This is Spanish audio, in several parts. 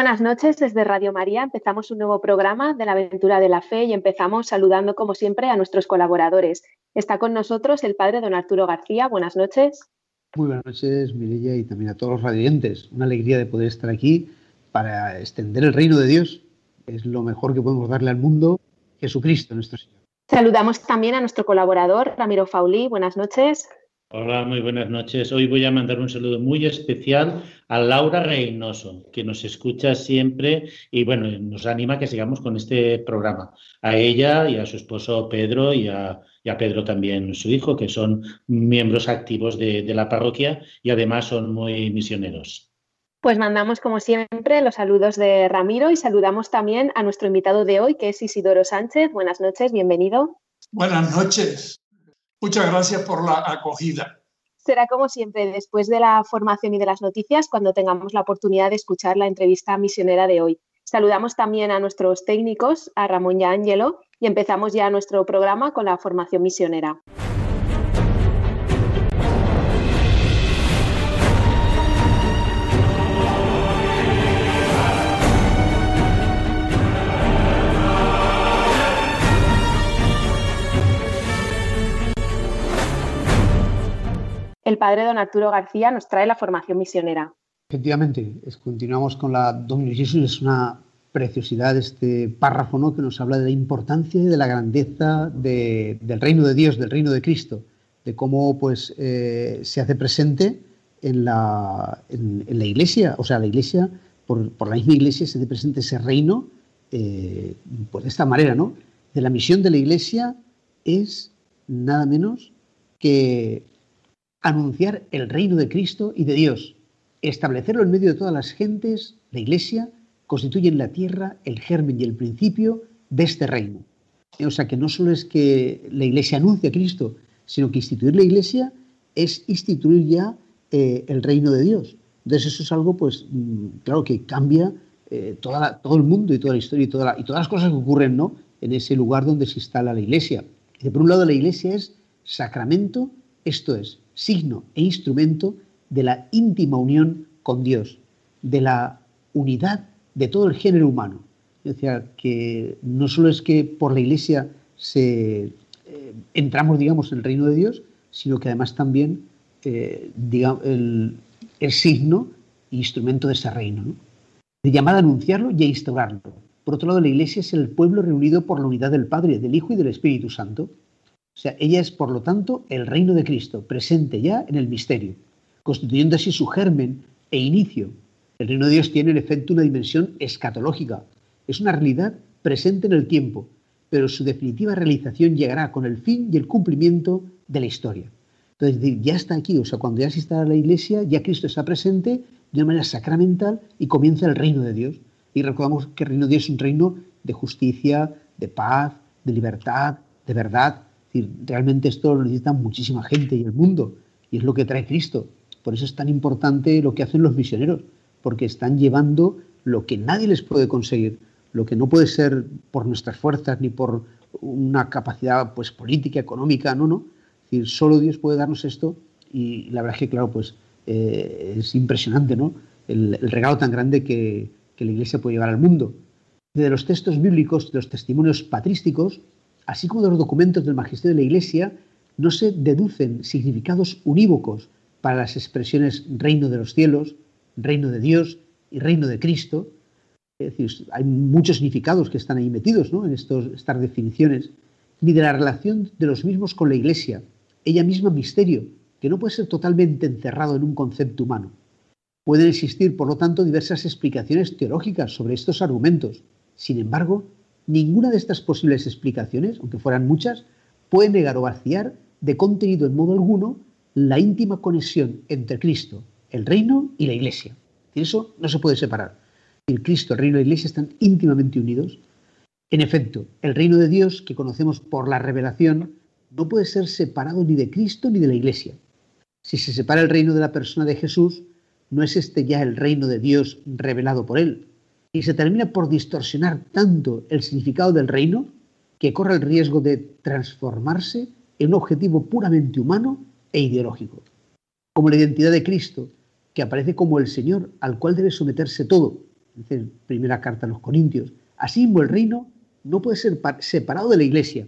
Buenas noches desde Radio María. Empezamos un nuevo programa de la aventura de la fe y empezamos saludando como siempre a nuestros colaboradores. Está con nosotros el padre don Arturo García. Buenas noches. Muy buenas noches, Mirella, y también a todos los radiantes. Una alegría de poder estar aquí para extender el reino de Dios. Es lo mejor que podemos darle al mundo, Jesucristo, nuestro Señor. Saludamos también a nuestro colaborador, Ramiro Faulí. Buenas noches. Hola, muy buenas noches. Hoy voy a mandar un saludo muy especial a Laura Reynoso, que nos escucha siempre y bueno, nos anima a que sigamos con este programa. A ella y a su esposo Pedro y a, Pedro también, su hijo, que son miembros activos de, de la parroquia y además son muy misioneros. Pues mandamos, como siempre, los saludos de Ramiro y saludamos también a nuestro invitado de hoy, que es Isidoro Sánchez. Buenas noches, bienvenido. Buenas noches. Muchas gracias por la acogida. Será como siempre después de la formación y de las noticias cuando tengamos la oportunidad de escuchar la entrevista misionera de hoy. Saludamos también a nuestros técnicos, a Ramón y a Ángelo, y empezamos ya nuestro programa con la formación misionera. El padre don Arturo García nos trae la formación misionera. Efectivamente, continuamos con la Domino es una preciosidad este párrafo que nos habla de la importancia y de la grandeza del reino de Dios, del reino de Cristo, de cómo pues, eh, se hace presente en la, en, la iglesia, o sea, la iglesia, por, la misma iglesia se hace presente ese reino, eh, pues de esta manera, ¿no? De la misión de la iglesia es nada menos que anunciar el reino de Cristo y de Dios, establecerlo en medio de todas las gentes, la Iglesia, constituye en la tierra el germen y el principio de este reino. O sea que no solo es que la Iglesia anuncie a Cristo, sino que instituir la Iglesia es instituir ya eh, el reino de Dios. Entonces eso es algo, pues, mm, claro, que cambia eh, toda todo el mundo y toda la historia y, todas las cosas que ocurren ¿no? en ese lugar donde se instala la Iglesia. Y por un lado la Iglesia es sacramento, esto es, signo e instrumento de la íntima unión con Dios, de la unidad de todo el género humano. Es decir, que no solo es que por la Iglesia se, eh, entramos, digamos, en el reino de Dios, sino que además también eh, el, signo e instrumento de ese reino, de llamada a anunciarlo y a instaurarlo. Por otro lado, la Iglesia es el pueblo reunido por la unidad del Padre, del Hijo y del Espíritu Santo. O sea, ella es, por lo tanto, el reino de Cristo, presente ya en el misterio, constituyendo así su germen e inicio. El reino de Dios tiene, en efecto, una dimensión escatológica. Es una realidad presente en el tiempo, pero su definitiva realización llegará con el fin y el cumplimiento de la historia. Entonces, ya está aquí, o sea, cuando ya se instala la iglesia, ya Cristo está presente de una manera sacramental y comienza el reino de Dios. Y recordamos que el reino de Dios es un reino de justicia, de paz, de libertad, de verdad, realmente esto lo necesita muchísima gente y el mundo, y es lo que trae Cristo. Por eso es tan importante lo que hacen los misioneros, porque están llevando lo que nadie les puede conseguir, lo que no puede ser por nuestras fuerzas ni por una capacidad pues política, económica, no, no. Es decir, solo Dios puede darnos esto y la verdad es que, claro, pues eh, es impresionante, ¿no? El, el regalo tan grande que, que la Iglesia puede llevar al mundo. De los textos bíblicos, de los testimonios patrísticos, así como de los documentos del magisterio de la Iglesia, no se deducen significados unívocos para las expresiones reino de los cielos, reino de Dios y reino de Cristo. Es decir, hay muchos significados que están ahí metidos en estas definiciones, ni de la relación de los mismos con la Iglesia, ella misma misterio, que no puede ser totalmente encerrado en un concepto humano. Pueden existir, por lo tanto, diversas explicaciones teológicas sobre estos argumentos. Sin embargo, Ninguna de estas posibles explicaciones, aunque fueran muchas, puede negar o vaciar de contenido en modo alguno la íntima conexión entre Cristo, el reino y la iglesia. Y eso no se puede separar. El Cristo, el reino y la iglesia están íntimamente unidos. En efecto, el reino de Dios que conocemos por la revelación no puede ser separado ni de Cristo ni de la Iglesia. Si se separa el reino de la persona de Jesús, no es este ya el reino de Dios revelado por él. Y se termina por distorsionar tanto el significado del reino que corre el riesgo de transformarse en un objetivo puramente humano e ideológico. Como la identidad de Cristo, que aparece como el Señor al cual debe someterse todo. Dice primera carta a los Corintios. Así mismo el reino no puede ser separado de la iglesia.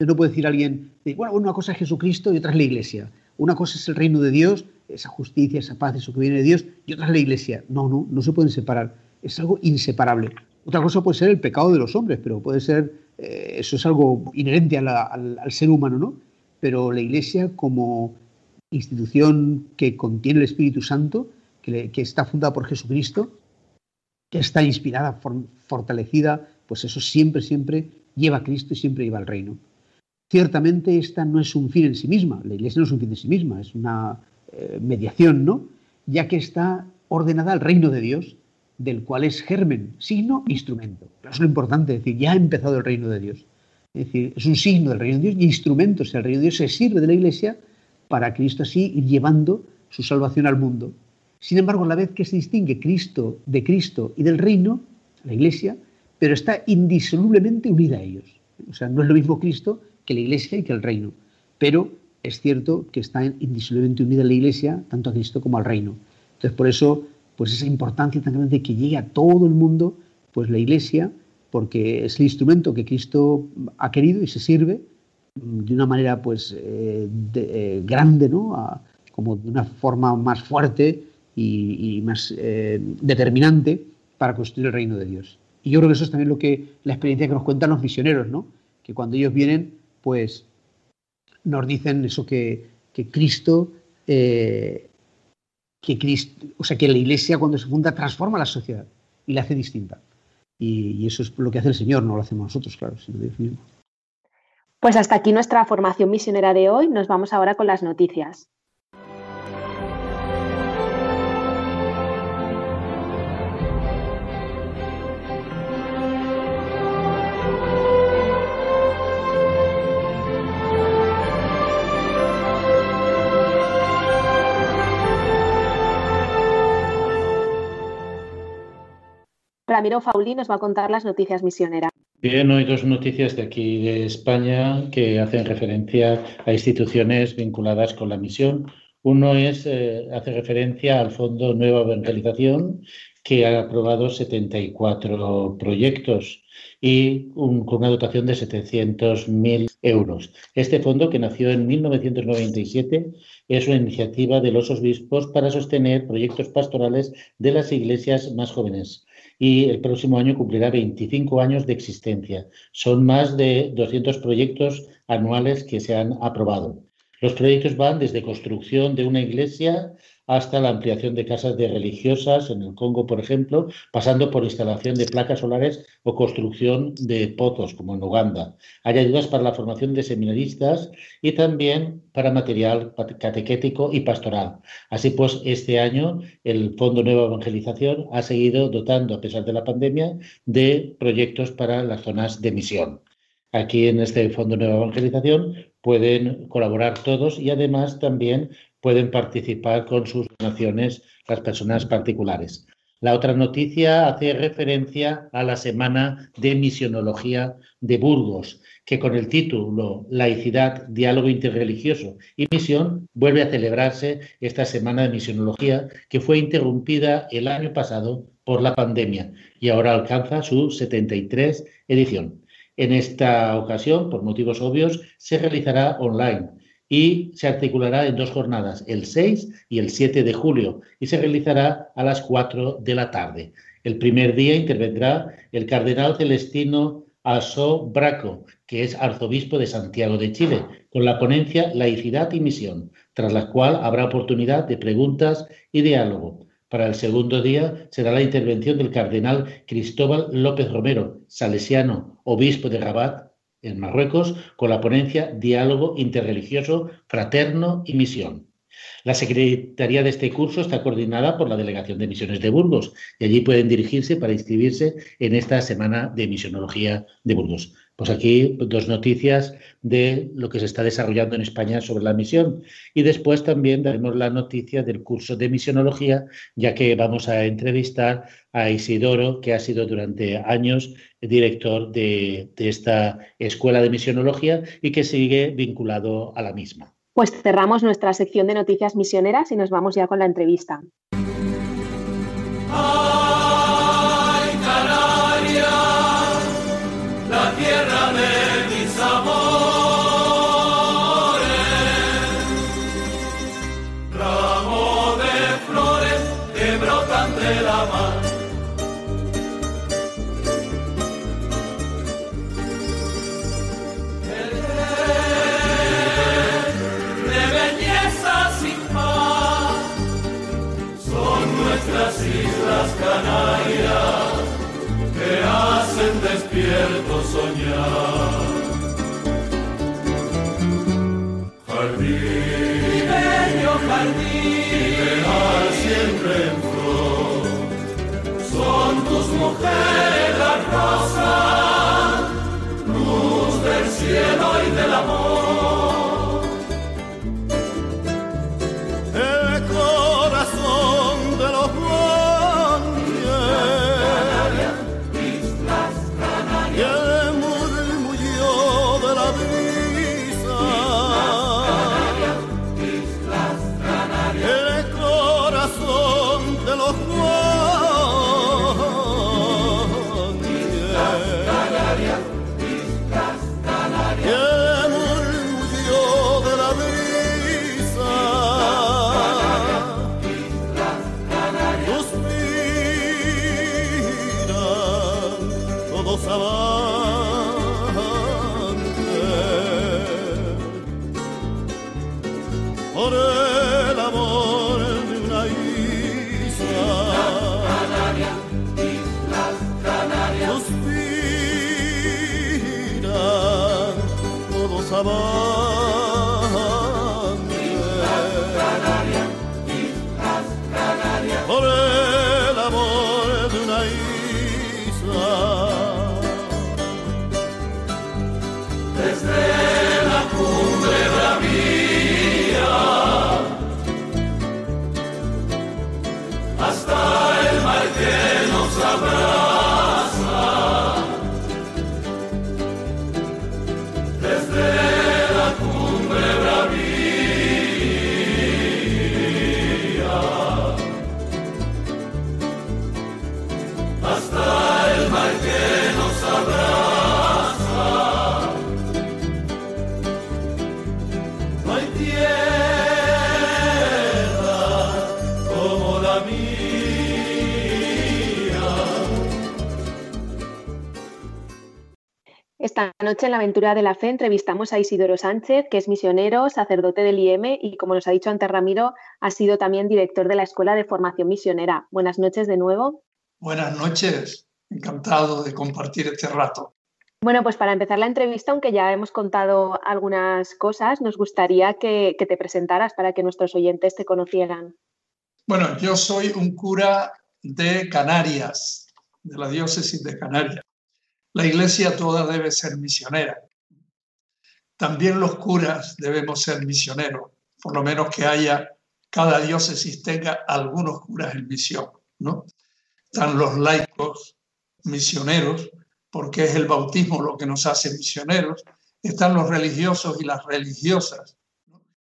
No puede decir alguien, bueno, una cosa es Jesucristo y otra es la iglesia. Una cosa es el reino de Dios, esa justicia, esa paz, eso que viene de Dios, y otra es la iglesia. No, no, no se pueden separar. Es algo inseparable. Otra cosa puede ser el pecado de los hombres, pero puede ser, eh, eso es algo inherente al, ser humano, ¿no? Pero la iglesia como institución que contiene el Espíritu Santo, que, está fundada por Jesucristo, que está inspirada, fortalecida, pues eso siempre, siempre lleva a Cristo y siempre lleva al reino. Ciertamente esta no es un fin en sí misma, la iglesia no es un fin en sí misma, es una eh, mediación, ¿no? Ya que está ordenada al reino de Dios, del cual es germen, signo, instrumento. Eso es lo importante, es decir, ya ha empezado el reino de Dios. Es decir, es un signo del reino de Dios y instrumento, o sea, el reino de Dios se sirve de la iglesia para Cristo así ir llevando su salvación al mundo. Sin embargo, a la vez que se distingue Cristo de Cristo y del reino, la Iglesia, pero está indisolublemente unida a ellos. O sea, no es lo mismo Cristo que la Iglesia y que el reino, pero es cierto que está indisolublemente unida la Iglesia, tanto a Cristo como al reino. Entonces, por eso, pues esa importancia tan grande de que llegue a todo el mundo, pues la Iglesia, porque es el instrumento que Cristo ha querido y se sirve de una manera pues eh, eh, grande, ¿no? como de una forma más fuerte y, más eh, determinante para construir el reino de Dios. Y yo creo que eso es también lo que la experiencia que nos cuentan los misioneros, ¿no? Que cuando ellos vienen, pues nos dicen eso que, Cristo, que Cristo, o sea, que la Iglesia cuando se funda transforma la sociedad y la hace distinta. Y, eso es lo que hace el Señor, no lo hacemos nosotros, claro, sino Dios mismo. Pues hasta aquí nuestra formación misionera de hoy. Nos vamos ahora con las noticias. Ramiro Fauli nos va a contar las noticias misioneras. Bien, hoy dos noticias de aquí de España que hacen referencia a instituciones vinculadas con la misión. Uno es, eh, hace referencia al Fondo Nueva Evangelización, que ha aprobado 74 proyectos y con una dotación de 700.000 euros. Este fondo, que nació en 1997, es una iniciativa de los obispos para sostener proyectos pastorales de las iglesias más jóvenes y el próximo año cumplirá 25 años de existencia. Son más de 200 proyectos anuales que se han aprobado. Los proyectos van desde construcción de una iglesia hasta la ampliación de casas de religiosas en el Congo, por ejemplo, pasando por instalación de placas solares o construcción de pozos, como en Uganda. Hay ayudas para la formación de seminaristas y también para material catequético y pastoral. Así pues, este año el Fondo Nueva Evangelización ha seguido dotando, a pesar de la pandemia, de proyectos para las zonas de misión. Aquí en este Fondo Nueva Evangelización pueden colaborar todos y además también pueden participar con sus donaciones las personas particulares. La otra noticia hace referencia a la Semana de Misionología de Burgos, que con el título Laicidad, Diálogo Interreligioso y Misión vuelve a celebrarse esta Semana de Misionología que fue interrumpida el año pasado por la pandemia y ahora alcanza su 73 edición. En esta ocasión, por motivos obvios, se realizará online y se articulará en dos jornadas, el 6 y el 7 de julio, y se realizará a las 4 de la tarde. El primer día intervendrá el cardenal celestino Aso Braco, que es arzobispo de Santiago de Chile, con la ponencia Laicidad y Misión, tras la cual habrá oportunidad de preguntas y diálogo. Para el segundo día será la intervención del cardenal Cristóbal López Romero, salesiano, obispo de Rabat, en Marruecos con la ponencia Diálogo Interreligioso, Fraterno y Misión. La secretaría de este curso está coordinada por la Delegación de Misiones de Burgos y allí pueden dirigirse para inscribirse en esta Semana de Misionología de Burgos. Pues aquí dos noticias de lo que se está desarrollando en España sobre la misión. Y después también daremos la noticia del curso de misionología, ya que vamos a entrevistar a Isidoro, que ha sido durante años director de, de esta escuela de misionología y que sigue vinculado a la misma. Pues cerramos nuestra sección de noticias misioneras y nos vamos ya con la entrevista. despierto tus mujeres las Esta noche en la aventura de la fe entrevistamos a Isidoro Sánchez, que es misionero, sacerdote del IEM y, como nos ha dicho antes Ramiro, ha sido también director de la Escuela de Formación Misionera. Buenas noches de nuevo. Buenas noches, encantado de compartir este rato. Bueno, pues para empezar la entrevista, aunque ya hemos contado algunas cosas, nos gustaría que, que te presentaras para que nuestros oyentes te conocieran. Bueno, yo soy un cura de Canarias, de la diócesis de Canarias. La iglesia toda debe ser misionera. También los curas debemos ser misioneros, por lo menos que haya, cada diócesis tenga algunos curas en misión, ¿no? Están los laicos misioneros, porque es el bautismo lo que nos hace misioneros. Están los religiosos y las religiosas,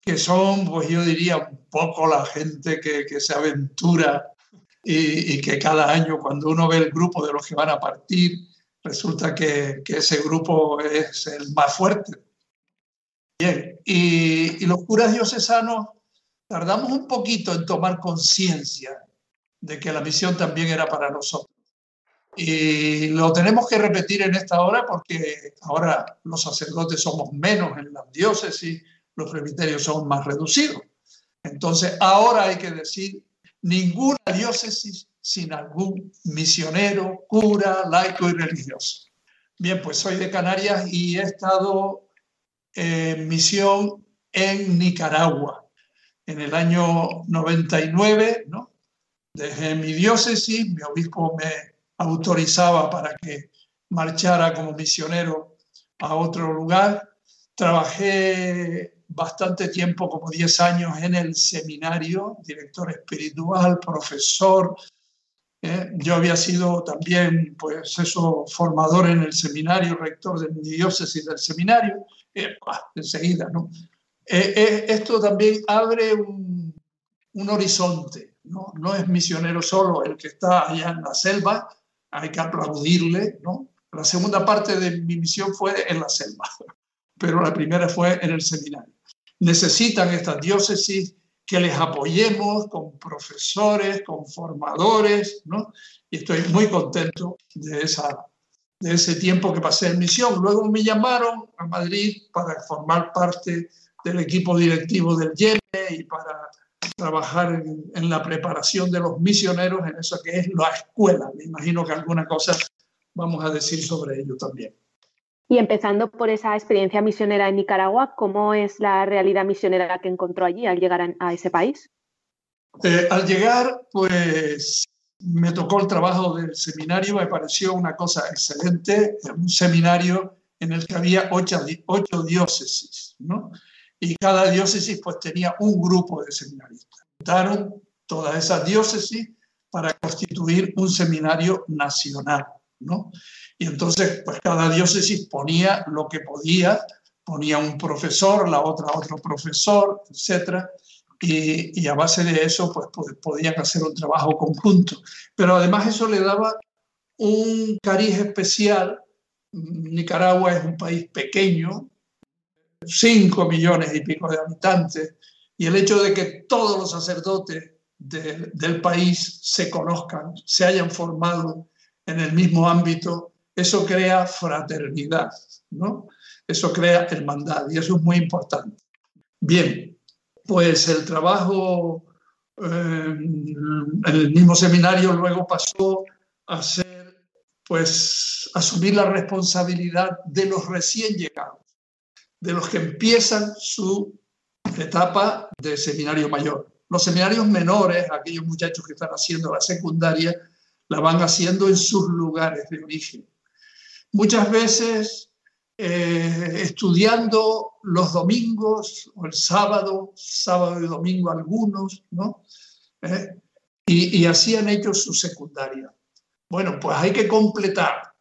que son, pues yo diría, un poco la gente que, se aventura y, y, que cada año cuando uno ve el grupo de los que van a partir, resulta que, ese grupo es el más fuerte. Bien, y, los curas diocesanos tardamos un poquito en tomar conciencia de que la misión también era para nosotros. Y lo tenemos que repetir en esta hora porque ahora los sacerdotes somos menos en las diócesis, los presbiterios son más reducidos. Entonces ahora hay que decir, ninguna diócesis sin algún misionero, cura, laico y religioso. Bien, pues soy de Canarias y he estado en misión en Nicaragua. En el año 99, ¿no? Desde mi diócesis, mi obispo me autorizaba para que marchara como misionero a otro lugar. Trabajé bastante tiempo, como 10 años, en el seminario, director espiritual, profesor. ¿Eh? Yo había sido también, pues eso, formador en el seminario, rector de mi diócesis del seminario. Eh, enseguida, ¿no? Eh, esto también abre un, un horizonte, ¿no? No es misionero solo el que está allá en la selva, hay que aplaudirle, ¿no? La segunda parte de mi misión fue en la selva, pero la primera fue en el seminario. Necesitan estas diócesis que les apoyemos con profesores, con formadores, ¿no? Y estoy muy contento de, esa, de ese tiempo que pasé en misión. Luego me llamaron a Madrid para formar parte del equipo directivo del YEME y para trabajar en, la preparación de los misioneros en eso que es la escuela. Me imagino que alguna cosa vamos a decir sobre ello también. Y empezando por esa experiencia misionera en Nicaragua, ¿cómo es la realidad misionera que encontró allí al llegar a, ese país? Eh, al llegar, pues me tocó el trabajo del seminario, me pareció una cosa excelente, un seminario en el que había ocho, ocho diócesis, ¿no? Y cada diócesis pues tenía un grupo de seminaristas. Juntaron todas esas diócesis para constituir un seminario nacional. ¿no? Y entonces, pues cada diócesis ponía lo que podía, ponía un profesor, la otra otro profesor, etc. Y, a base de eso, pues, podían hacer un trabajo conjunto. Pero además eso le daba un cariz especial. Nicaragua es un país pequeño, 5 millones y pico de habitantes, y el hecho de que todos los sacerdotes del país se conozcan, se hayan formado en el mismo ámbito, eso crea fraternidad, ¿no? Eso crea hermandad y eso es muy importante. Bien, pues el trabajo eh, en el mismo seminario luego pasó a ser, pues, asumir la responsabilidad de los recién llegados, de los que empiezan su etapa de seminario mayor. Los seminarios menores, aquellos muchachos que están haciendo la secundaria, la van haciendo en sus lugares de origen. Muchas veces eh, estudiando los domingos o el sábado, sábado y domingo algunos, ¿no? Eh, y, y hacían ellos su secundaria. Bueno, pues hay que completar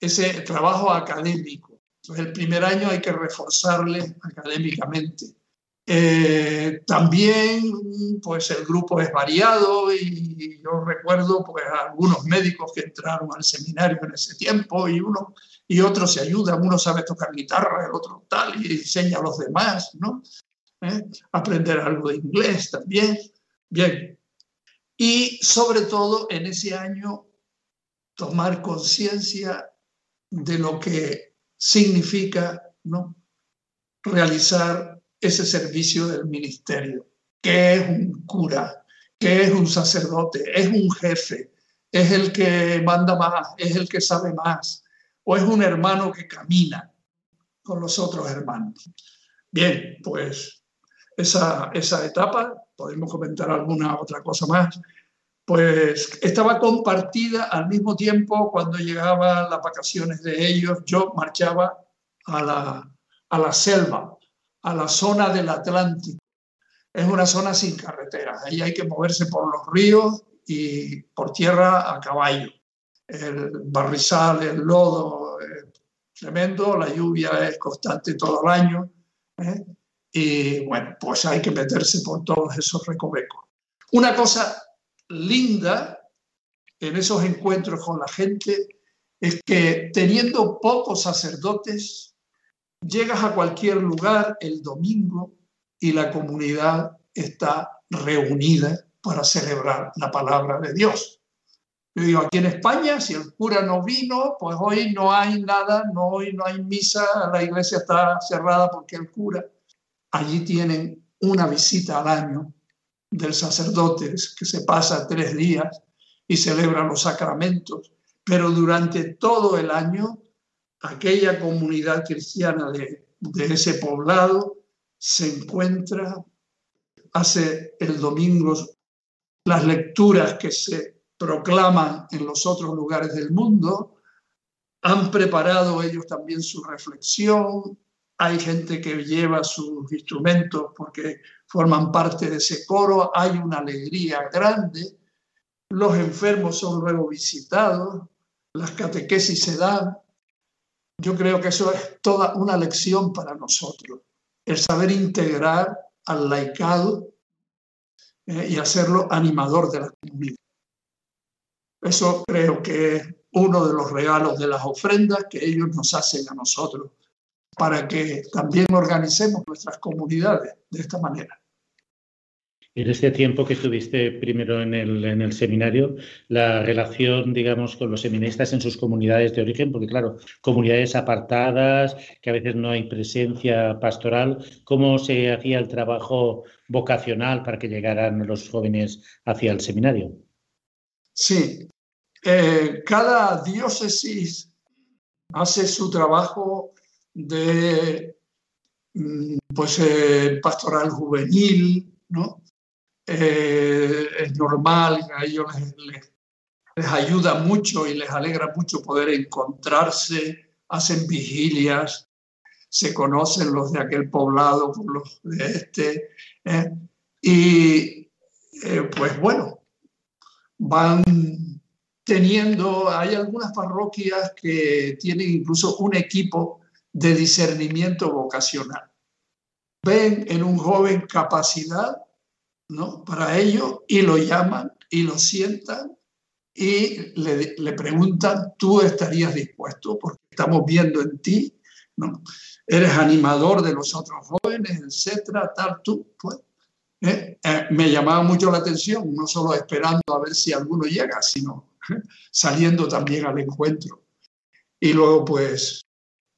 ese trabajo académico. Entonces, el primer año hay que reforzarle académicamente. Eh, también, pues el grupo es variado y yo recuerdo pues algunos médicos que entraron al seminario en ese tiempo y uno y otro se ayudan, uno sabe tocar guitarra, el otro tal y enseña a los demás, ¿no? ¿Eh? Aprender algo de inglés también. Bien. Y sobre todo en ese año tomar conciencia de lo que significa, ¿no? Realizar ese servicio del ministerio. ¿Qué es un cura? ¿Qué es un sacerdote? ¿Es un jefe? ¿Es el que manda más? ¿Es el que sabe más? ¿O es un hermano que camina con los otros hermanos? Bien, pues esa, esa etapa, podemos comentar alguna otra cosa más, pues estaba compartida al mismo tiempo cuando llegaban las vacaciones de ellos, yo marchaba a la, a la selva a la zona del Atlántico. Es una zona sin carretera, ahí hay que moverse por los ríos y por tierra a caballo. El barrizal, el lodo, es tremendo, la lluvia es constante todo el año. ¿eh? Y bueno, pues hay que meterse por todos esos recovecos. Una cosa linda en esos encuentros con la gente es que teniendo pocos sacerdotes, Llegas a cualquier lugar el domingo y la comunidad está reunida para celebrar la palabra de Dios. Yo digo, aquí en España, si el cura no vino, pues hoy no hay nada, no, hoy no hay misa, la iglesia está cerrada porque el cura. Allí tienen una visita al año del sacerdote que se pasa tres días y celebra los sacramentos, pero durante todo el año aquella comunidad cristiana de, ese poblado se encuentra, hace el domingo las lecturas que se proclaman en los otros lugares del mundo, han preparado ellos también su reflexión, hay gente que lleva sus instrumentos porque forman parte de ese coro, hay una alegría grande, los enfermos son luego visitados, las catequesis se dan. Yo creo que eso es toda una lección para nosotros, el saber integrar al laicado eh, y hacerlo animador de la comunidad. Eso creo que es uno de los regalos de las ofrendas que ellos nos hacen a nosotros para que también organicemos nuestras comunidades de esta manera. En este tiempo que estuviste primero en el, en el, seminario, la relación, digamos, con los seminaristas en sus comunidades de origen, porque claro, comunidades apartadas, que a veces no hay presencia pastoral, ¿cómo se hacía el trabajo vocacional para que llegaran los jóvenes hacia el seminario? Sí, eh, cada diócesis hace su trabajo de mm, pues, eh, pastoral juvenil, ¿no? Eh, es normal, a ellos les, ayuda mucho y les alegra mucho poder encontrarse, hacen vigilias, se conocen los de aquel poblado por los de este, y pues bueno, van teniendo, hay algunas parroquias que tienen incluso un equipo de discernimiento vocacional. Ven en un joven capacidad ¿no? para ello y lo llaman y lo sientan y le, le, preguntan, ¿tú estarías dispuesto? Porque estamos viendo en ti, ¿no? Eres animador de los otros jóvenes, etcétera, tal, tú, pues. ¿eh? Eh, me llamaba mucho la atención, no solo esperando a ver si alguno llega, sino saliendo también al encuentro. Y luego, pues,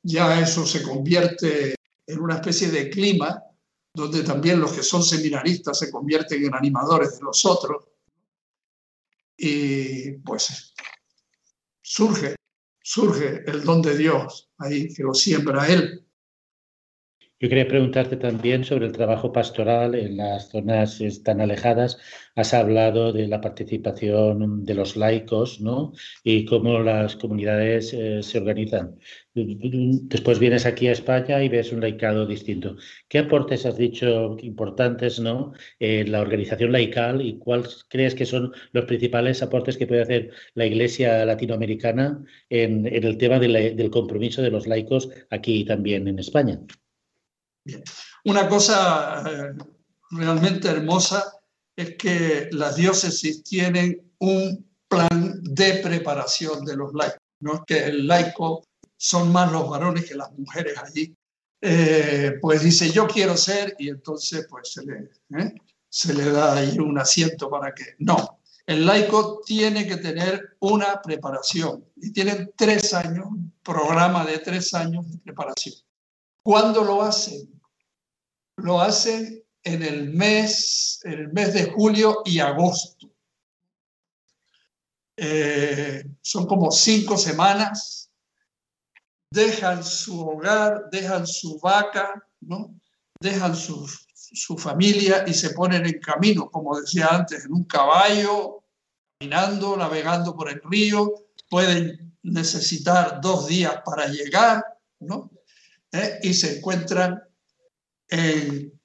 ya eso se convierte en una especie de clima donde también los que son seminaristas se convierten en animadores de los otros. Y pues surge, surge el don de Dios ahí que lo siembra Él. Yo quería preguntarte también sobre el trabajo pastoral en las zonas tan alejadas. Has hablado de la participación de los laicos ¿no? y cómo las comunidades eh, se organizan. Después vienes aquí a España y ves un laicado distinto. ¿Qué aportes has dicho importantes ¿no? en la organización laical y cuáles crees que son los principales aportes que puede hacer la Iglesia latinoamericana en, el tema del compromiso de los laicos aquí también en España? Bien. Una cosa eh, realmente hermosa es que las diócesis tienen un plan de preparación de los laicos. No es que el laico son más los varones que las mujeres allí. Eh, pues dice, yo quiero ser, y entonces pues se le, ¿eh? se le da ahí un asiento para que... No, el laico tiene que tener una preparación y tienen tres años, un programa de tres años de preparación. ¿Cuándo lo hacen? Lo hacen en el mes, el mes de julio y agosto. Eh, son como cinco semanas. Dejan su hogar, dejan su vaca, ¿no? dejan su, su familia y se ponen en camino, como decía antes, en un caballo, caminando, navegando por el río. Pueden necesitar dos días para llegar, ¿no? ¿eh? y se encuentran en,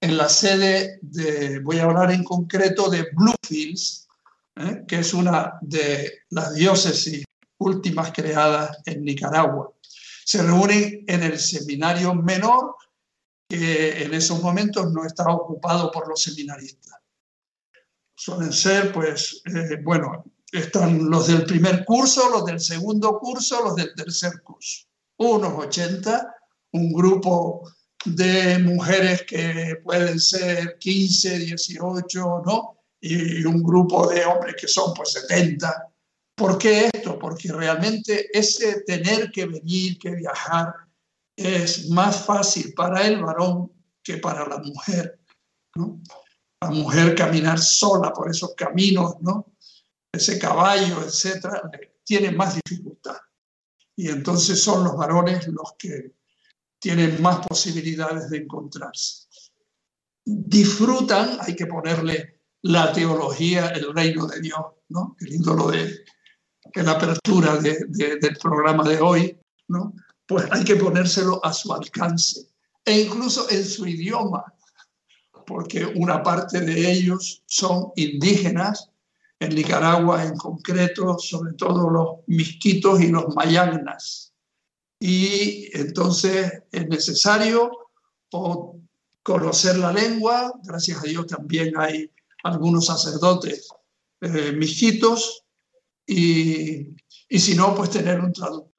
en, la sede de, voy a hablar en concreto de Bluefields, ¿eh? que es una de las diócesis últimas creadas en Nicaragua. Se reúnen en el seminario menor, que en esos momentos no está ocupado por los seminaristas. Suelen ser, pues, eh, bueno, están los del primer curso, los del segundo curso, los del tercer curso. Unos 80 un grupo de mujeres que pueden ser 15, 18, ¿no? Y un grupo de hombres que son pues 70. ¿Por qué esto? Porque realmente ese tener que venir, que viajar, es más fácil para el varón que para la mujer, ¿no? La mujer caminar sola por esos caminos, ¿no? Ese caballo, etcétera, tiene más dificultad. Y entonces son los varones los que tienen más posibilidades de encontrarse. Disfrutan, hay que ponerle la teología, el reino de Dios, ¿no? Qué lindo lo de la apertura del programa de hoy, ¿no? pues hay que ponérselo a su alcance e incluso en su idioma, porque una parte de ellos son indígenas, en Nicaragua en concreto, sobre todo los misquitos y los mayagnas. Y entonces es necesario conocer la lengua, gracias a Dios también hay algunos sacerdotes eh, y, y si no, pues tener un traductor.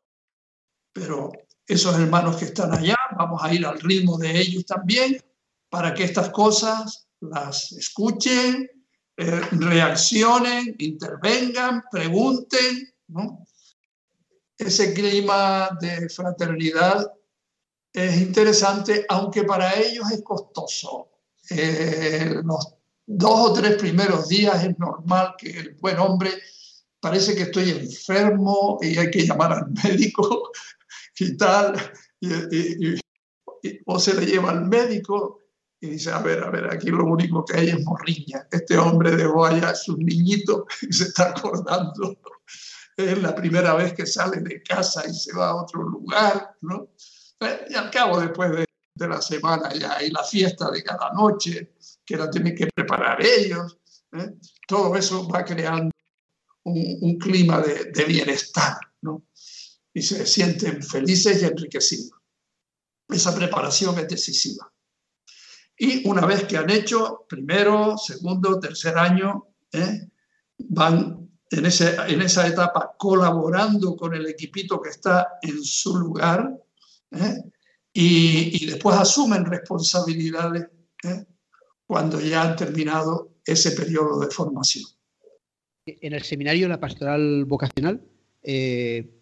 Pero esos hermanos que están allá, vamos a ir al ritmo de ellos también, para que estas cosas las escuchen, eh, reaccionen, intervengan, pregunten. ¿no? Ese clima de fraternidad es interesante, aunque para ellos es costoso. Eh, los dos o tres primeros días es normal que el buen hombre parece que estoy enfermo y hay que llamar al médico y tal, o se le lleva al médico y dice, a ver, a ver, aquí lo único que hay es morriña. Este hombre dejó allá a sus niñitos y se está acordando. Es la primera vez que sale de casa y se va a otro lugar, ¿no? Y al cabo, después de, la semana ya hay la fiesta de cada noche, que la tienen que preparar ellos. ¿eh? Todo eso va creando un, clima de, de, bienestar, ¿no? Y se sienten felices y enriquecidos. Esa preparación es decisiva. Y una vez que han hecho primero, segundo, tercer año, ¿eh? van en, ese, en esa etapa colaborando con el equipito que está en su lugar ¿eh? y, y, después asumen responsabilidades ¿eh? cuando ya han terminado ese periodo de formación. En el seminario la pastoral vocacional,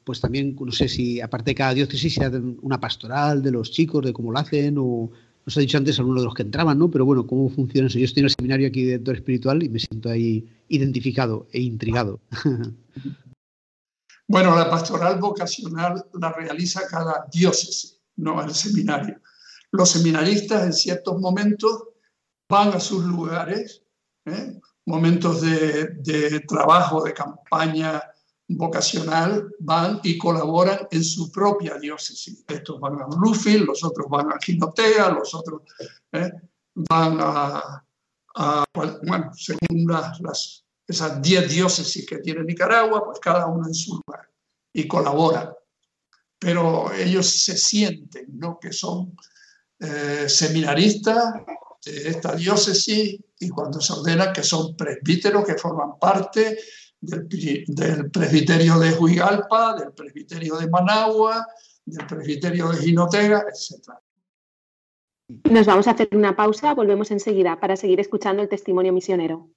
pues también, no sé si aparte de cada diócesis se hace una pastoral de los chicos, de cómo lo hacen, o, nos ha dicho antes algunos de los que entraban, ¿no? Pero bueno, ¿cómo funciona eso? Yo estoy en el seminario aquí de director espiritual y me siento ahí identificado e intrigado. Bueno, la pastoral vocacional la realiza cada diócesis, no el seminario. Los seminaristas en ciertos momentos van a sus lugares, ¿eh? momentos de trabajo, de campaña, vocacional van y colaboran en su propia diócesis. Estos van a Bluefield, los otros van a Ginotea, los otros eh, van a, bueno, según las, esas 10 diócesis que tiene Nicaragua, pues cada uno en su lugar y colaboran. Pero ellos se sienten ¿no? que son eh, seminaristas de esta diócesis y cuando se ordena que son presbíteros que forman parte del, presbiterio de Huigalpa, del presbiterio de Managua, del presbiterio de Jinotega, etc. Nos vamos a hacer una pausa, volvemos enseguida para seguir escuchando el testimonio misionero.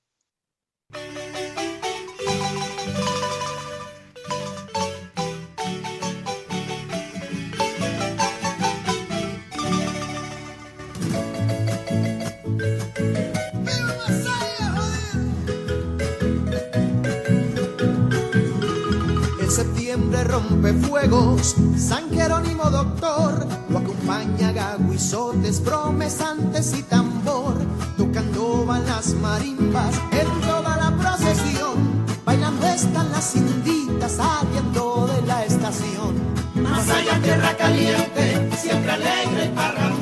Rompe fuegos, San Jerónimo doctor, lo acompaña gaguizotes, promesantes y tambor, tocando van las marimbas en toda la procesión, bailando están las inditas saliendo de la estación. Más allá tierra caliente, siempre alegre y parrandera,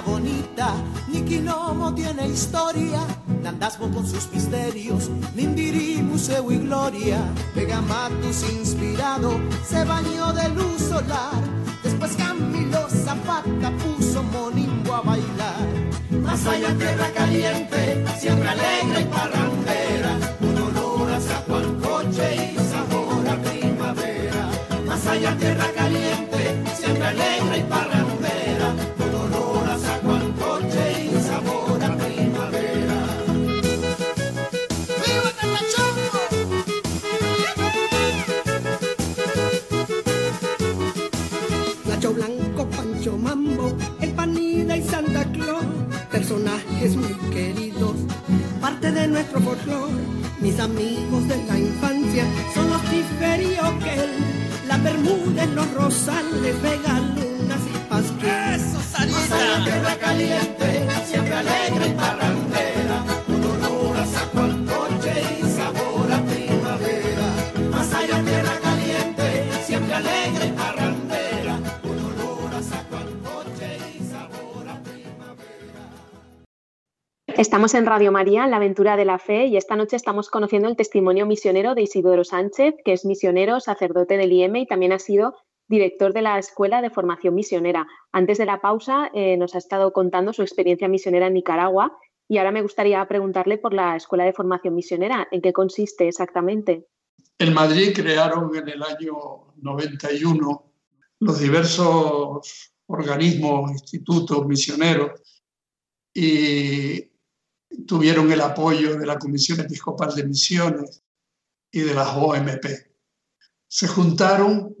es la bonita, Nikinomo tiene historia, Nandasmo con sus misterios, Nindiri, museo y gloria, Pegamatus inspirado, se bañó de luz solar, después Camilo Zapata puso Monimbo a bailar. Más allá tierra caliente, siempre alegre y parrandera, con olor a coche y sabor a primavera. Más allá tierra caliente, siempre alegre y parrandera. personajes muy queridos, parte de nuestro folclore. Mis amigos de la infancia son los Tiferio Oquel, la Bermúdez, los Rosales, Vega, Lunas y Pasquín. ¡Eso, Sarita! la tierra caliente, siempre alegre y parrandera, con olor a saco al coche y sabor a primavera. Más allá tierra caliente, siempre alegre y Estamos en Radio María, la aventura de la fe, y esta noche estamos conociendo el testimonio misionero de Isidoro Sánchez, que es misionero, sacerdote del IEM y también ha sido director de la Escuela de Formación Misionera. Antes de la pausa eh, nos ha estado contando su experiencia misionera en Nicaragua y ahora me gustaría preguntarle por la Escuela de Formación Misionera. ¿En qué consiste exactamente? En Madrid crearon en el año 91 los diversos organismos, institutos misioneros y tuvieron el apoyo de la Comisión Episcopal de Misiones y de las OMP. Se juntaron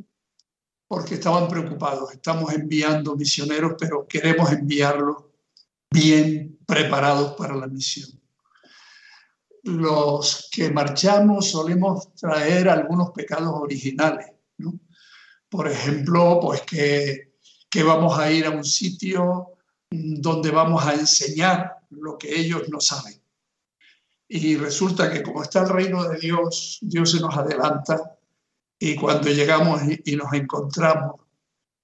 porque estaban preocupados. Estamos enviando misioneros, pero queremos enviarlos bien preparados para la misión. Los que marchamos solemos traer algunos pecados originales. Por ejemplo, pues que, que vamos a ir a un sitio donde vamos a enseñar lo que ellos no saben. Y resulta que como está el reino de Dios, Dios se nos adelanta y cuando llegamos y nos encontramos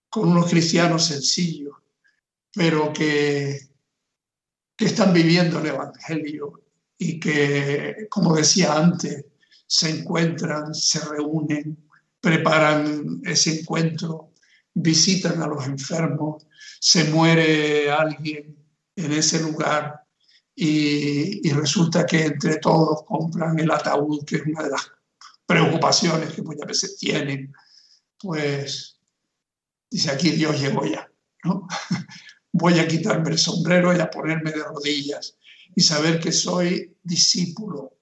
con unos cristianos sencillos, pero que, que están viviendo el Evangelio y que, como decía antes, se encuentran, se reúnen, preparan ese encuentro, visitan a los enfermos, se muere alguien en ese lugar y, resulta que entre todos compran el ataúd, que es una de las preocupaciones que muchas veces tienen, pues dice aquí Dios llegó ya, ¿no? Voy a quitarme el sombrero y a ponerme de rodillas y saber que soy discípulo,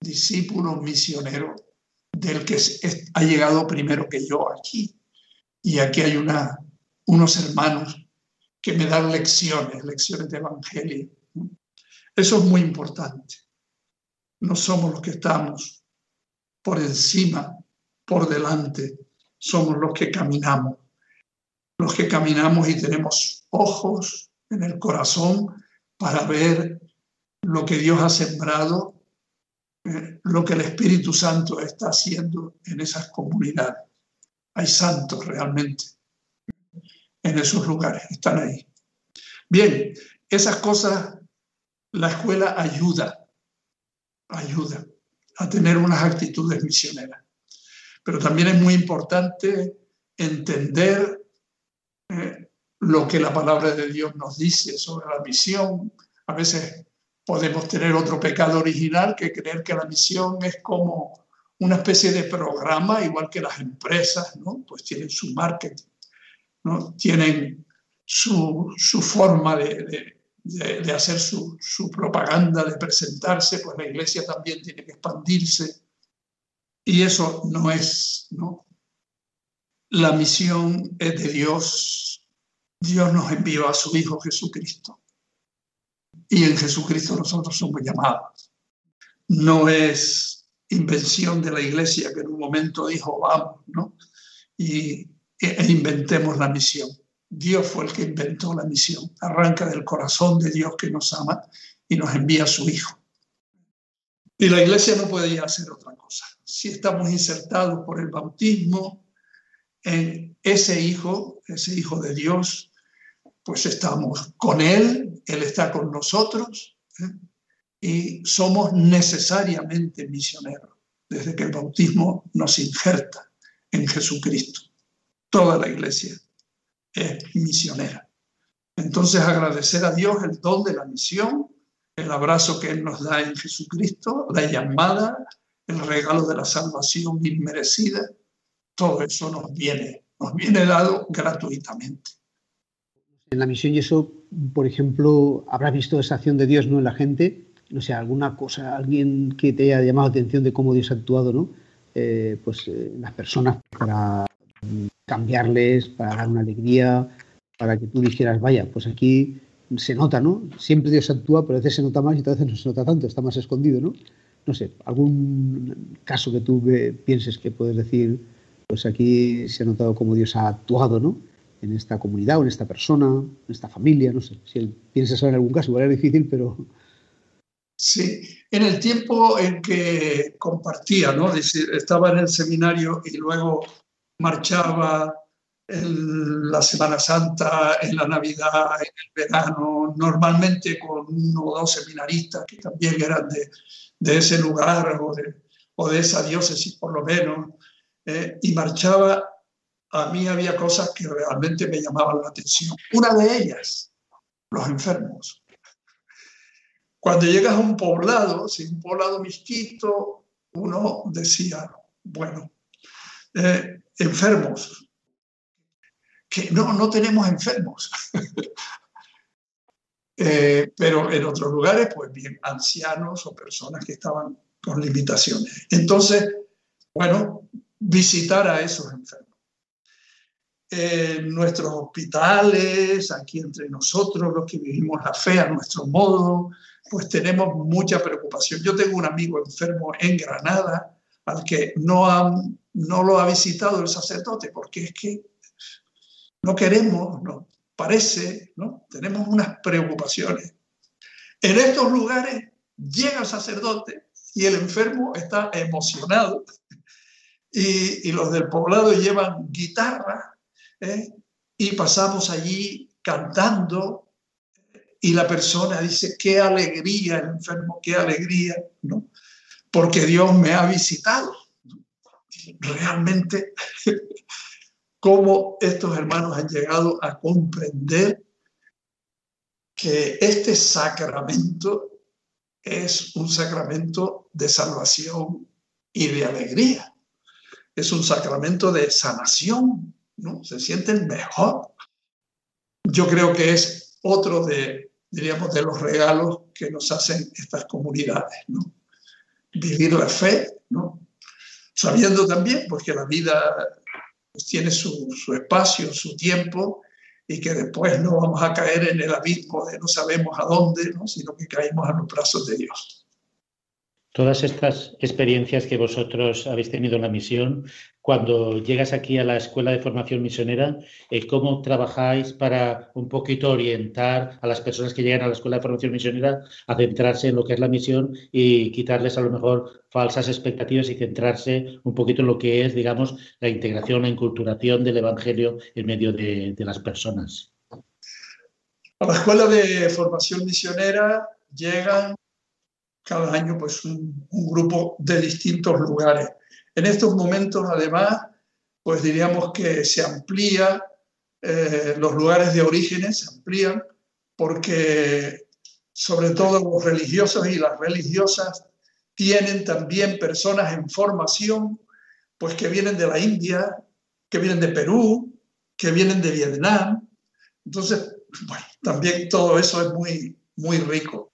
discípulo misionero del que ha llegado primero que yo aquí. Y aquí hay una, unos hermanos que me dan lecciones, lecciones de evangelio. Eso es muy importante. No somos los que estamos por encima, por delante, somos los que caminamos. Los que caminamos y tenemos ojos en el corazón para ver lo que Dios ha sembrado, eh, lo que el Espíritu Santo está haciendo en esas comunidades. Hay santos realmente en esos lugares, están ahí. Bien, esas cosas la escuela ayuda, ayuda a tener unas actitudes misioneras. Pero también es muy importante entender eh, lo que la palabra de Dios nos dice sobre la misión. A veces podemos tener otro pecado original que creer que la misión es como una especie de programa, igual que las empresas, ¿no? Pues tienen su marketing ¿no? tienen su, forma de, hacer su, propaganda, de presentarse, pues la iglesia también tiene que expandirse. Y eso no es, ¿no? La misión es de Dios. Dios nos envió a su Hijo Jesucristo. Y en Jesucristo nosotros somos llamados. No es invención de la iglesia que en un momento dijo, vamos, ¿no? Y e inventemos la misión. Dios fue el que inventó la misión. Arranca del corazón de Dios que nos ama y nos envía su Hijo. Y la iglesia no podía hacer otra cosa. Si estamos insertados por el bautismo en ese Hijo, ese Hijo de Dios, pues estamos con Él, Él está con nosotros ¿eh? y somos necesariamente misioneros desde que el bautismo nos injerta en Jesucristo toda la iglesia es misionera. Entonces agradecer a Dios el don de la misión, el abrazo que Él nos da en Jesucristo, la llamada, el regalo de la salvación inmerecida, todo eso nos viene, nos viene dado gratuitamente. En la misión y eso, por ejemplo, habrás visto esa acción de Dios ¿no? en la gente, no sé, alguna cosa, alguien que te haya llamado la atención de cómo Dios ha actuado, ¿no? Eh, pues eh, las personas para cambiarles, para dar una alegría, para que tú dijeras, vaya, pues aquí se nota, ¿no? Siempre Dios actúa, pero a veces se nota más y a veces no se nota tanto, está más escondido, ¿no? No sé, algún caso que tú pienses que puedes decir, pues aquí se ha notado cómo Dios ha actuado, ¿no? En esta comunidad o en esta persona, en esta familia, no sé. Si piensas en algún caso, igual es difícil, pero... Sí, en el tiempo en que compartía, ¿no? Estaba en el seminario y luego marchaba en la Semana Santa, en la Navidad, en el verano, normalmente con uno o dos seminaristas que también eran de, de ese lugar o de, o de, esa diócesis por lo menos, eh, y marchaba, a mí había cosas que realmente me llamaban la atención. Una de ellas, los enfermos. Cuando llegas a un poblado, si un poblado mixtito, uno decía, bueno, eh, enfermos, que no, no tenemos enfermos. Eh, pero en otros lugares, pues bien, ancianos o personas que estaban con limitaciones. Entonces, bueno, visitar a esos enfermos. En nuestros hospitales, aquí entre nosotros, los que vivimos la fe a nuestro modo, pues tenemos mucha preocupación. Yo tengo un amigo enfermo en Granada al que no, no lo ha visitado el sacerdote porque es que no queremos, no, parece, ¿no? Tenemos unas preocupaciones. En estos lugares llega el sacerdote y el enfermo está emocionado y, los del poblado llevan guitarra ¿eh? y pasamos allí cantando y la persona dice, qué alegría el enfermo, qué alegría, ¿no? Porque Dios me ha visitado. Realmente cómo estos hermanos han llegado a comprender que este sacramento es un sacramento de salvación y de alegría. Es un sacramento de sanación, ¿no? Se sienten mejor. Yo creo que es otro de, diríamos, de los regalos que nos hacen estas comunidades, ¿no? Vivir la fe, ¿no? Sabiendo también, pues que la vida pues tiene su, espacio, su tiempo, y que después no vamos a caer en el abismo de no sabemos a dónde, sino que caemos a los brazos de Dios. Todas estas experiencias que vosotros habéis tenido en la misión, cuando llegas aquí a la Escuela de Formación Misionera, eh, ¿cómo trabajáis para un poquito orientar a las personas que llegan a la Escuela de Formación Misionera a centrarse en lo que es la misión y quitarles a lo mejor falsas expectativas y centrarse un poquito en lo que es, digamos, la integración, la inculturación del Evangelio en medio de, de las personas? A la Escuela de Formación Misionera llegan cada año pues un, grupo de distintos lugares. En estos momentos, además, pues diríamos que se amplía, eh, los lugares de orígenes se amplían, porque sobre todo los religiosos y las religiosas tienen también personas en formación, pues que vienen de la India, que vienen de Perú, que vienen de Vietnam. Entonces, bueno, también todo eso es muy, muy rico.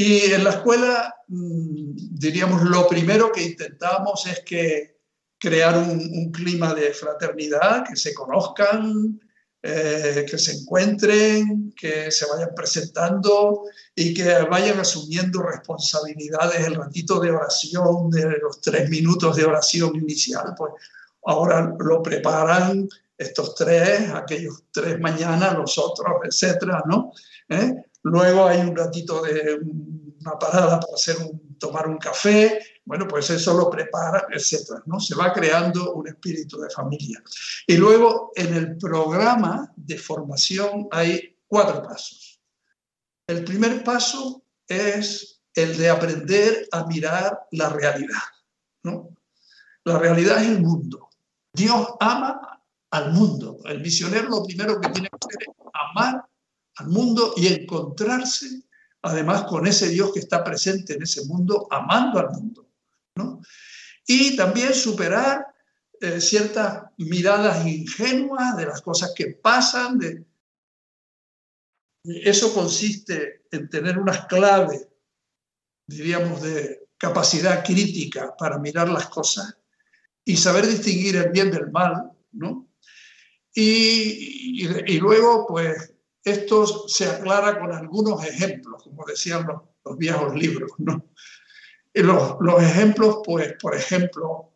Y en la escuela, mm, diríamos, lo primero que intentamos es que crear un, clima de fraternidad, que se conozcan, eh, que se encuentren, que se vayan presentando y que vayan asumiendo responsabilidades. El ratito de oración, de los tres minutos de oración inicial, pues ahora lo preparan estos tres, aquellos tres mañana, los otros, etcétera, ¿no? ¿Eh? Luego hay un ratito de una parada para hacer tomar un café. Bueno, pues eso lo prepara, etcétera, ¿no? Se va creando un espíritu de familia. Y luego en el programa de formación hay cuatro pasos. El primer paso es el de aprender a mirar la realidad, ¿no? La realidad es el mundo. Dios ama al mundo. El misionero lo primero que tiene que hacer es amar al mundo y encontrarse además con ese Dios que está presente en ese mundo, amando al mundo. ¿no? Y también superar eh, ciertas miradas ingenuas de las cosas que pasan. Eso consiste en tener unas claves, diríamos, de capacidad crítica para mirar las cosas y saber distinguir el bien del mal, ¿no? Y luego, pues, esto se aclara con algunos ejemplos, como decían los, viejos libros, ¿no? Y los, los, ejemplos, pues, por ejemplo,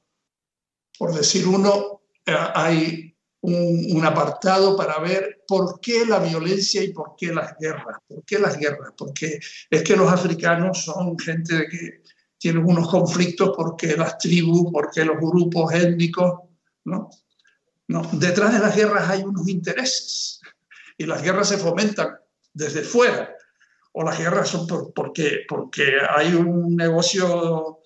por decir uno, eh, hay un, apartado para ver por qué la violencia y por qué las guerras. ¿Por qué las guerras? Porque es que los africanos son gente que tienen unos conflictos porque las tribus, porque los grupos étnicos, ¿no? No, detrás de las guerras hay unos intereses y las guerras se fomentan desde fuera o las guerras son porque, porque hay un negocio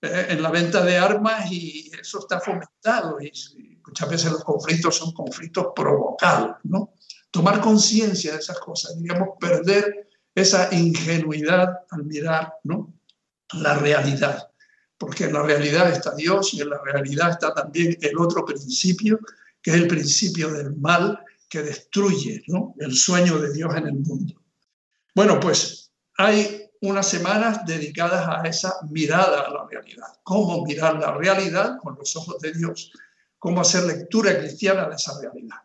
eh, en la venta de armas y eso está fomentado y, muchas veces los conflictos son conflictos provocados, ¿no? Tomar conciencia de esas cosas, digamos, perder esa ingenuidad al mirar, ¿no? La realidad, porque en la realidad está Dios y en la realidad está también el otro principio, que es el principio del mal que destruye ¿no? el sueño de Dios en el mundo. Bueno, pues hay unas semanas dedicadas a esa mirada a la realidad, cómo mirar la realidad con los ojos de Dios, cómo hacer lectura cristiana de esa realidad.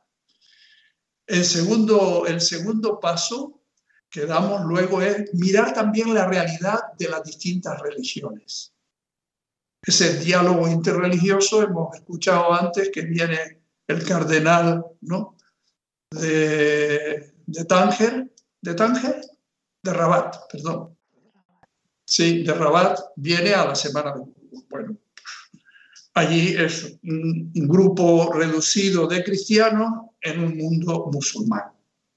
El segundo, el segundo paso que damos luego es mirar también la realidad de las distintas religiones. Ese diálogo interreligioso, hemos escuchado antes que viene el cardenal ¿no? De, de Tánger, de Tánger, de Rabat, perdón. Sí, de Rabat viene a la semana de Bueno, allí es un grupo reducido de cristianos en un mundo musulmán.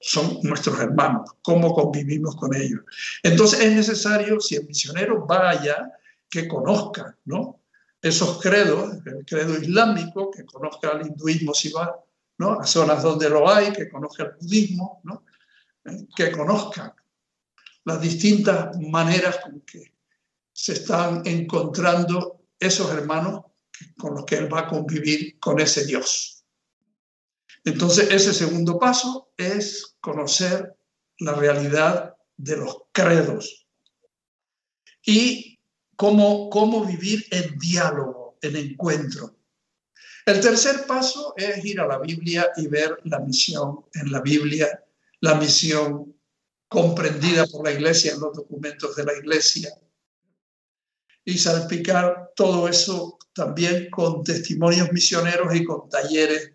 Son nuestros hermanos, cómo convivimos con ellos. Entonces es necesario, si el misionero vaya, que conozca ¿no? esos credos, el credo islámico, que conozca el hinduismo si va ¿no? a zonas donde lo hay, que conozca el budismo. Eh, que conozca las distintas maneras con que se están encontrando esos hermanos con los que él va a convivir con ese Dios. Entonces, ese segundo paso es conocer la realidad de los credos y cómo, cómo vivir en diálogo, en encuentro. El tercer paso es ir a la Biblia y ver la misión en la Biblia, la misión comprendida por la iglesia en los documentos de la iglesia y salpicar todo eso también con testimonios misioneros y con talleres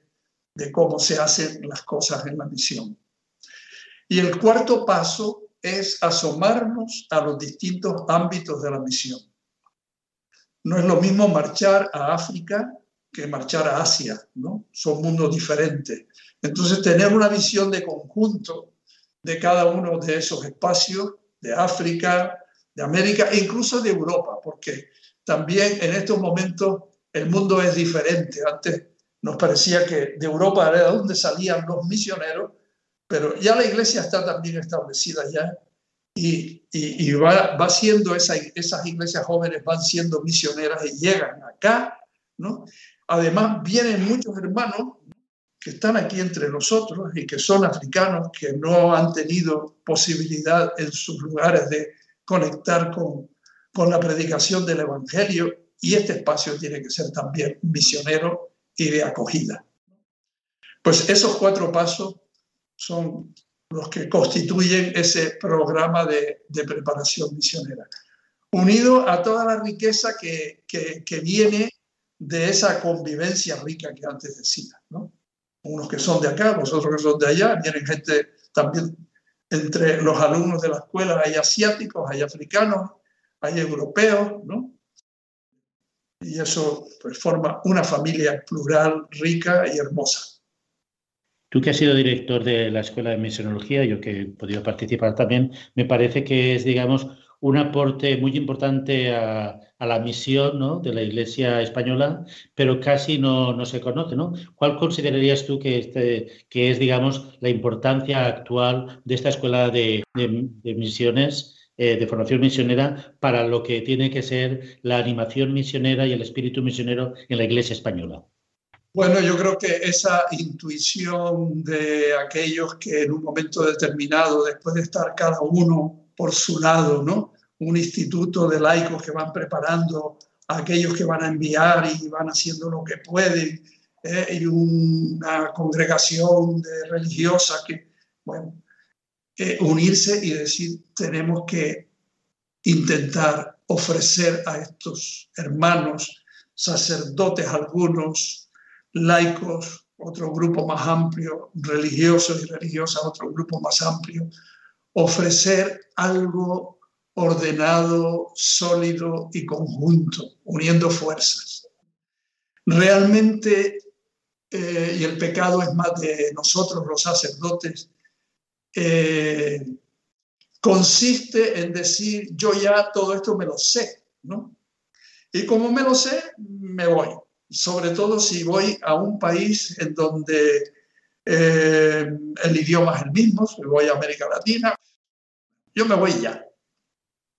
de cómo se hacen las cosas en la misión. Y el cuarto paso es asomarnos a los distintos ámbitos de la misión. No es lo mismo marchar a África que marchar a Asia, ¿no? Son mundos diferentes. Entonces, tener una visión de conjunto de cada uno de esos espacios, de África, de América e incluso de Europa, porque también en estos momentos el mundo es diferente. Antes nos parecía que de Europa era donde salían los misioneros, pero ya la iglesia está también establecida ya y, y, va, va, siendo esa, esas iglesias jóvenes van siendo misioneras y llegan acá, ¿no? Además vienen muchos hermanos que están aquí entre nosotros y que son africanos, que no han tenido posibilidad en sus lugares de conectar con, con la predicación del Evangelio y este espacio tiene que ser también misionero y de acogida. Pues esos cuatro pasos son los que constituyen ese programa de, de preparación misionera, unido a toda la riqueza que, que, que, viene de esa convivencia rica que antes decía. ¿no? Unos que son de acá, los otros que son de allá, vienen gente también entre los alumnos de la escuela hay asiáticos, hay africanos, hay europeos, ¿no? Y eso pues, forma una familia plural, rica y hermosa. Tú que has sido director de la Escuela de Misionología, yo que he podido participar también, me parece que es, digamos, un aporte muy importante a, la misión ¿no? de la Iglesia española, pero casi no, no se conoce. ¿no? ¿Cuál considerarías tú que, este, es, digamos, la importancia actual de esta escuela de, misiones, eh, de formación misionera, para lo que tiene que ser la animación misionera y el espíritu misionero en la Iglesia española? Bueno, yo creo que esa intuición de aquellos que en un momento determinado, después de estar cada uno por su lado, ¿no? Un instituto de laicos que van preparando a aquellos que van a enviar y van haciendo lo que pueden, ¿eh? y una congregación de religiosas que, bueno, eh, unirse y decir, tenemos que intentar ofrecer a estos hermanos, sacerdotes algunos, laicos, otro grupo más amplio, religiosos y religiosas, otro grupo más amplio, ofrecer algo ordenado, sólido y conjunto, uniendo fuerzas. Realmente, eh, y el pecado es más de nosotros los sacerdotes, eh, consiste en decir, yo ya todo esto me lo sé, ¿no? Y como me lo sé, me voy. Sobre todo si voy a un país en donde eh, el idioma es el mismo, si voy a América Latina, yo me voy ya.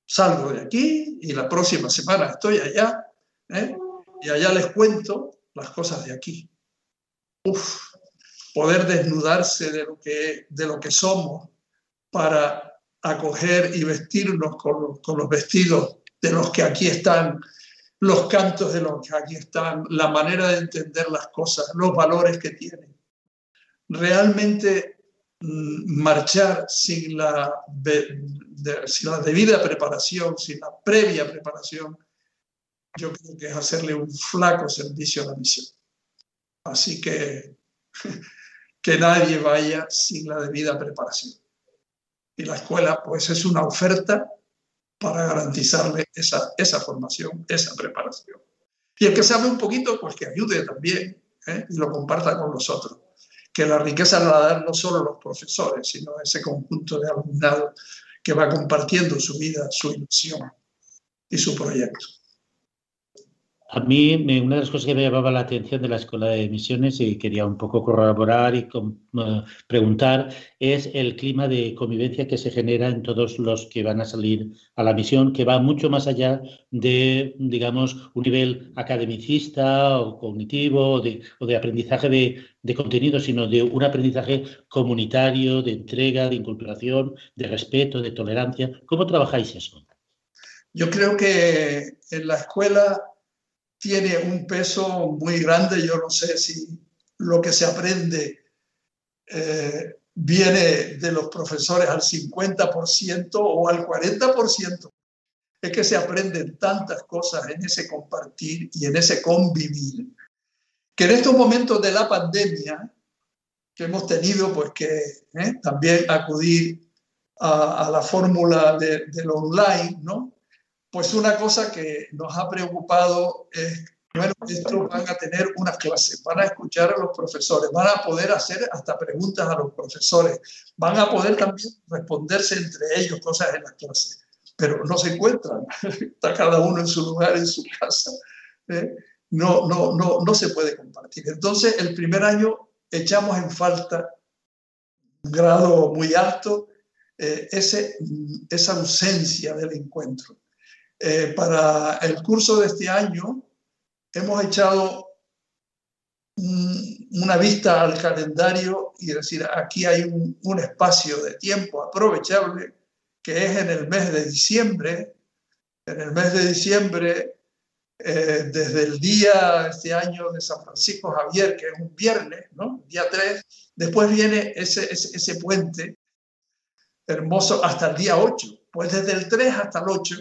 Salgo de aquí y la próxima semana estoy allá ¿eh? y allá les cuento las cosas de aquí. Uf, poder desnudarse de lo que, de lo que somos para acoger y vestirnos con, con los vestidos de los que aquí están, los cantos de los que aquí están, la manera de entender las cosas, los valores que tienen. Realmente marchar sin la, sin la debida preparación, sin la previa preparación, yo creo que es hacerle un flaco servicio a la misión. Así que que nadie vaya sin la debida preparación y la escuela pues es una oferta para garantizarle esa, esa formación, esa preparación. Y el que sabe un poquito, pues que ayude también ¿eh? y lo comparta con nosotros. Que la riqueza la dan no solo los profesores, sino ese conjunto de alumnado que va compartiendo su vida, su ilusión y su proyecto. A mí, una de las cosas que me llamaba la atención de la Escuela de Misiones y quería un poco corroborar y preguntar es el clima de convivencia que se genera en todos los que van a salir a la misión, que va mucho más allá de, digamos, un nivel academicista o cognitivo o de, aprendizaje de, de contenido, sino de un aprendizaje comunitario, de entrega, de incorporación, de respeto, de tolerancia. ¿Cómo trabajáis eso? Yo creo que en la escuela tiene un peso muy grande. Yo no sé si lo que se aprende eh, viene de los profesores al 50% o al 40%. Es que se aprenden tantas cosas en ese compartir y en ese convivir, que en estos momentos de la pandemia que hemos tenido, pues que eh, también acudir a, la fórmula de, del online, ¿no? Pues una cosa que nos ha preocupado es, bueno, estos van a tener unas clases, van a escuchar a los profesores, van a poder hacer hasta preguntas a los profesores, van a poder también responderse entre ellos cosas en las clases, pero no se encuentran, está cada uno en su lugar, en su casa, ¿eh? no, no, no, no se puede compartir. Entonces, el primer año echamos en falta un grado muy alto eh, ese, esa ausencia del encuentro. Eh, para el curso de este año hemos echado una vista al calendario y decir, aquí hay un, espacio de tiempo aprovechable que es en el mes de diciembre. En el mes de diciembre, eh, desde el día este año de San Francisco Javier, que es un viernes, ¿no? Día 3, después viene ese, ese, ese puente hermoso hasta el día 8. Pues desde el 3 hasta el 8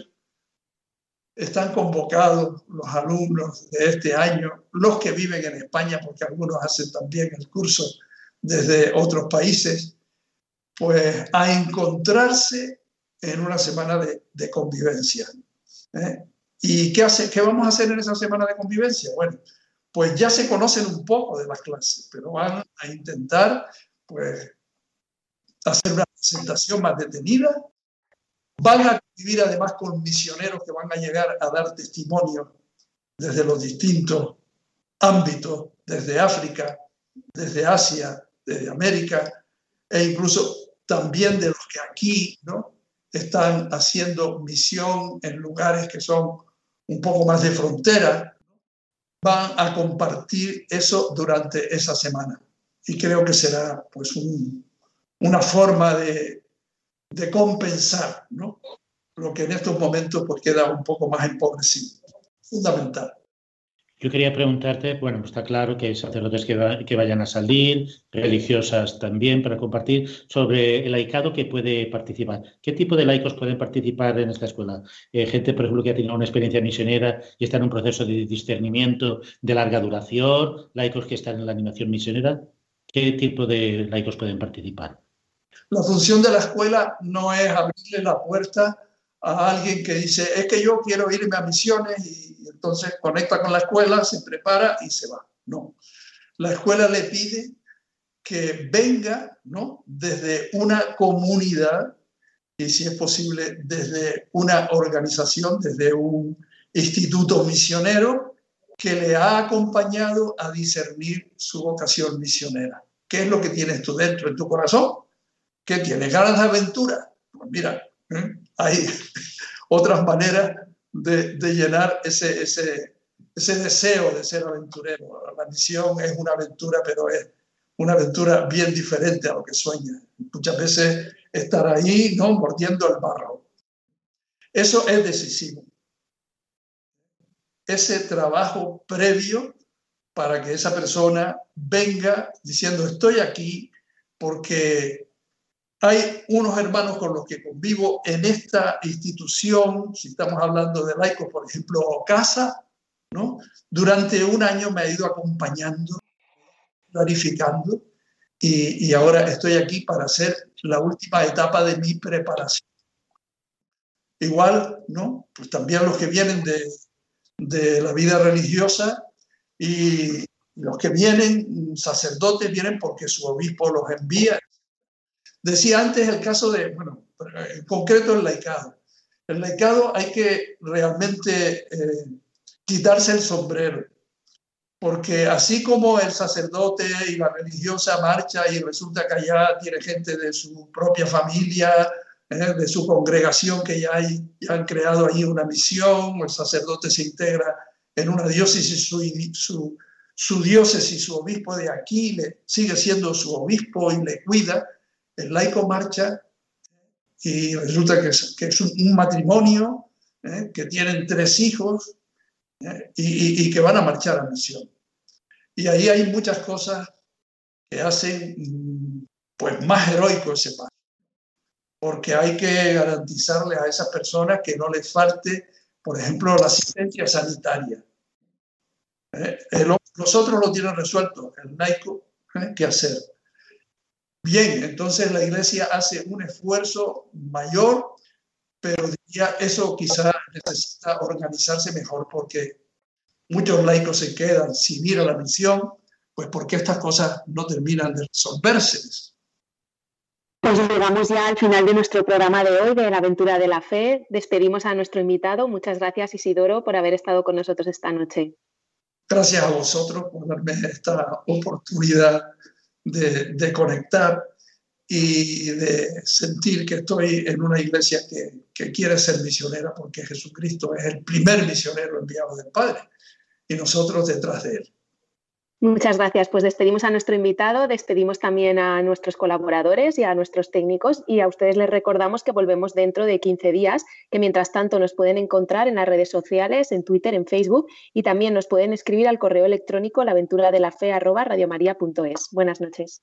están convocados los alumnos de este año, los que viven en España, porque algunos hacen también el curso desde otros países, pues a encontrarse en una semana de, convivencia. ¿eh? ¿Y qué, hace, qué vamos a hacer en esa semana de convivencia? Bueno, pues ya se conocen un poco de las clases, pero van a intentar pues, hacer una presentación más detenida Van a vivir además con misioneros que van a llegar a dar testimonio desde los distintos ámbitos, desde África, desde Asia, desde América, e incluso también de los que aquí ¿no? están haciendo misión en lugares que son un poco más de frontera, van a compartir eso durante esa semana. Y creo que será pues una forma de de compensar ¿no? lo que en estos momentos pues, queda un poco más empobrecido. Fundamental. Yo quería preguntarte, bueno, está claro que hay sacerdotes que, que, vayan a salir, religiosas también, para compartir sobre el laicado que puede participar. ¿Qué tipo de laicos pueden participar en esta escuela? Eh, gente, por ejemplo, que ha tenido una experiencia misionera y está en un proceso de discernimiento de larga duración, laicos que están en la animación misionera. ¿Qué tipo de laicos pueden participar? La función de la escuela no es abrirle la puerta a alguien que dice, es que yo quiero irme a misiones y entonces conecta con la escuela, se prepara y se va. No. La escuela le pide que venga ¿no? desde una comunidad y si es posible desde una organización, desde un instituto misionero que le ha acompañado a discernir su vocación misionera. ¿Qué es lo que tienes tú dentro en tu corazón? ¿Qué tienes? ¿Ganas de aventura? Pues mira, ¿eh? hay otras maneras de, llenar ese, ese, ese deseo de ser aventurero. La misión es una aventura, pero es una aventura bien diferente a lo que sueña. Muchas veces estar ahí, ¿no? Mordiendo el barro. Eso es decisivo. Ese trabajo previo para que esa persona venga diciendo estoy aquí porque hay unos hermanos con los que convivo en esta institución, si estamos hablando de laicos, por ejemplo, casa, ¿no? Durante un año me ha ido acompañando, clarificando, y, ahora estoy aquí para hacer la última etapa de mi preparación. Igual, ¿no? Pues también los que vienen de, de la vida religiosa y los que vienen, sacerdotes, vienen porque su obispo los envía, Decía antes el caso de, bueno, en concreto el laicado. El laicado hay que realmente eh, quitarse el sombrero, porque así como el sacerdote y la religiosa marcha y resulta que allá tiene gente de su propia familia, eh, de su congregación que ya, hay, ya han creado ahí una misión, el sacerdote se integra en una diócesis, su, su, su diócesis, su obispo de aquí le, sigue siendo su obispo y le cuida, el laico marcha y resulta que es, un, matrimonio, ¿eh? que tienen tres hijos ¿eh? y, que van a marchar a misión. Y ahí hay muchas cosas que hacen pues, más heroico ese paso, porque hay que garantizarle a esas personas que no les falte, por ejemplo, la asistencia sanitaria. ¿Eh? los otros lo tienen resuelto, el laico, ¿qué hacer? Bien, entonces la iglesia hace un esfuerzo mayor, pero eso quizá necesita organizarse mejor porque muchos laicos se quedan sin ir a la misión, pues porque estas cosas no terminan de resolverse. Pues llegamos ya al final de nuestro programa de hoy, de la aventura de la fe. Despedimos a nuestro invitado. Muchas gracias, Isidoro, por haber estado con nosotros esta noche. Gracias a vosotros por darme esta oportunidad de, conectar y de sentir que estoy en una iglesia que, que, quiere ser misionera porque Jesucristo es el primer misionero enviado del Padre y nosotros detrás de él. Muchas gracias. Pues despedimos a nuestro invitado, despedimos también a nuestros colaboradores y a nuestros técnicos y a ustedes les recordamos que volvemos dentro de 15 días, que mientras tanto nos pueden encontrar en las redes sociales, en Twitter, en Facebook y también nos pueden escribir al correo electrónico laventuradelafe@radiomaria.es. Buenas noches.